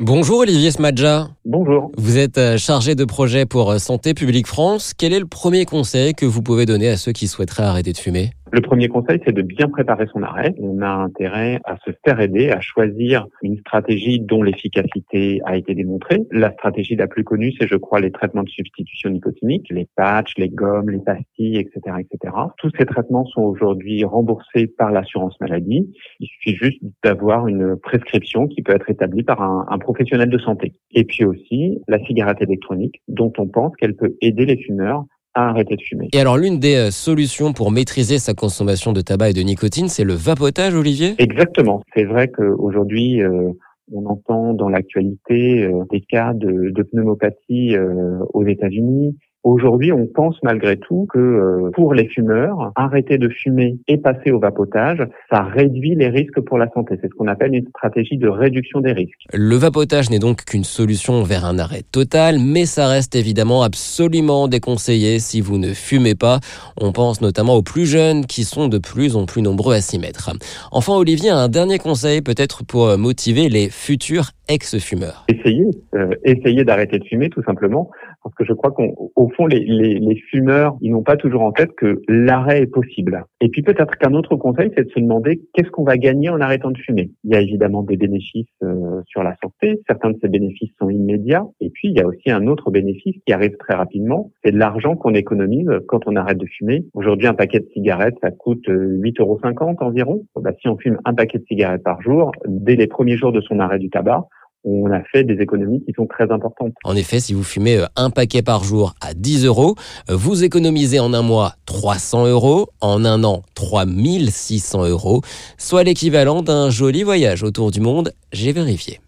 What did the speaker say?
Bonjour Olivier Smadja. Bonjour. Vous êtes euh, chargé de projet pour euh, Santé publique France. Quel est le premier conseil que vous pouvez donner à ceux qui souhaiteraient arrêter de fumer? Le premier conseil, c'est de bien préparer son arrêt. On a intérêt à se faire aider, à choisir une stratégie dont l'efficacité a été démontrée. La stratégie la plus connue, c'est, je crois, les traitements de substitution nicotinique, les patchs, les gommes, les pastilles, etc., etc. Tous ces traitements sont aujourd'hui remboursés par l'assurance maladie. Il suffit juste d'avoir une prescription qui peut être établie par un, un professionnel de santé. Et puis aussi la cigarette électronique, dont on pense qu'elle peut aider les fumeurs à arrêter de fumer. Et alors l'une des euh, solutions pour maîtriser sa consommation de tabac et de nicotine, c'est le vapotage, Olivier? Exactement. C'est vrai qu'aujourd'hui, euh, on entend dans l'actualité euh, des cas de, de pneumopathie euh, aux États-Unis, Aujourd'hui, on pense malgré tout que euh, pour les fumeurs, arrêter de fumer et passer au vapotage, ça réduit les risques pour la santé. C'est ce qu'on appelle une stratégie de réduction des risques. Le vapotage n'est donc qu'une solution vers un arrêt total, mais ça reste évidemment absolument déconseillé si vous ne fumez pas. On pense notamment aux plus jeunes qui sont de plus en plus nombreux à s'y mettre. Enfin, Olivier, un dernier conseil peut-être pour motiver les futurs ex-fumeurs. Essayez, euh, essayez d'arrêter de fumer tout simplement, parce que je crois qu'au fond, les, les, les, fumeurs, ils n'ont pas toujours en tête que l'arrêt est possible. Et puis peut-être qu'un autre conseil, c'est de se demander qu'est-ce qu'on va gagner en arrêtant de fumer. Il y a évidemment des bénéfices euh, sur la santé, certains de ces bénéfices sont immédiats, et puis il y a aussi un autre bénéfice qui arrive très rapidement, c'est de l'argent qu'on économise quand on arrête de fumer. Aujourd'hui, un paquet de cigarettes, ça coûte 8,50 euros environ. Bah, si on fume un paquet de cigarettes par jour, dès les premiers jours de son arrêt du tabac, on a fait des économies qui sont très importantes. En effet, si vous fumez euh, un paquet par jour à 10 euros, euh, vous économisez en un mois 300 euros, en un an 3600 euros, soit l'équivalent d'un joli voyage autour du monde, j'ai vérifié.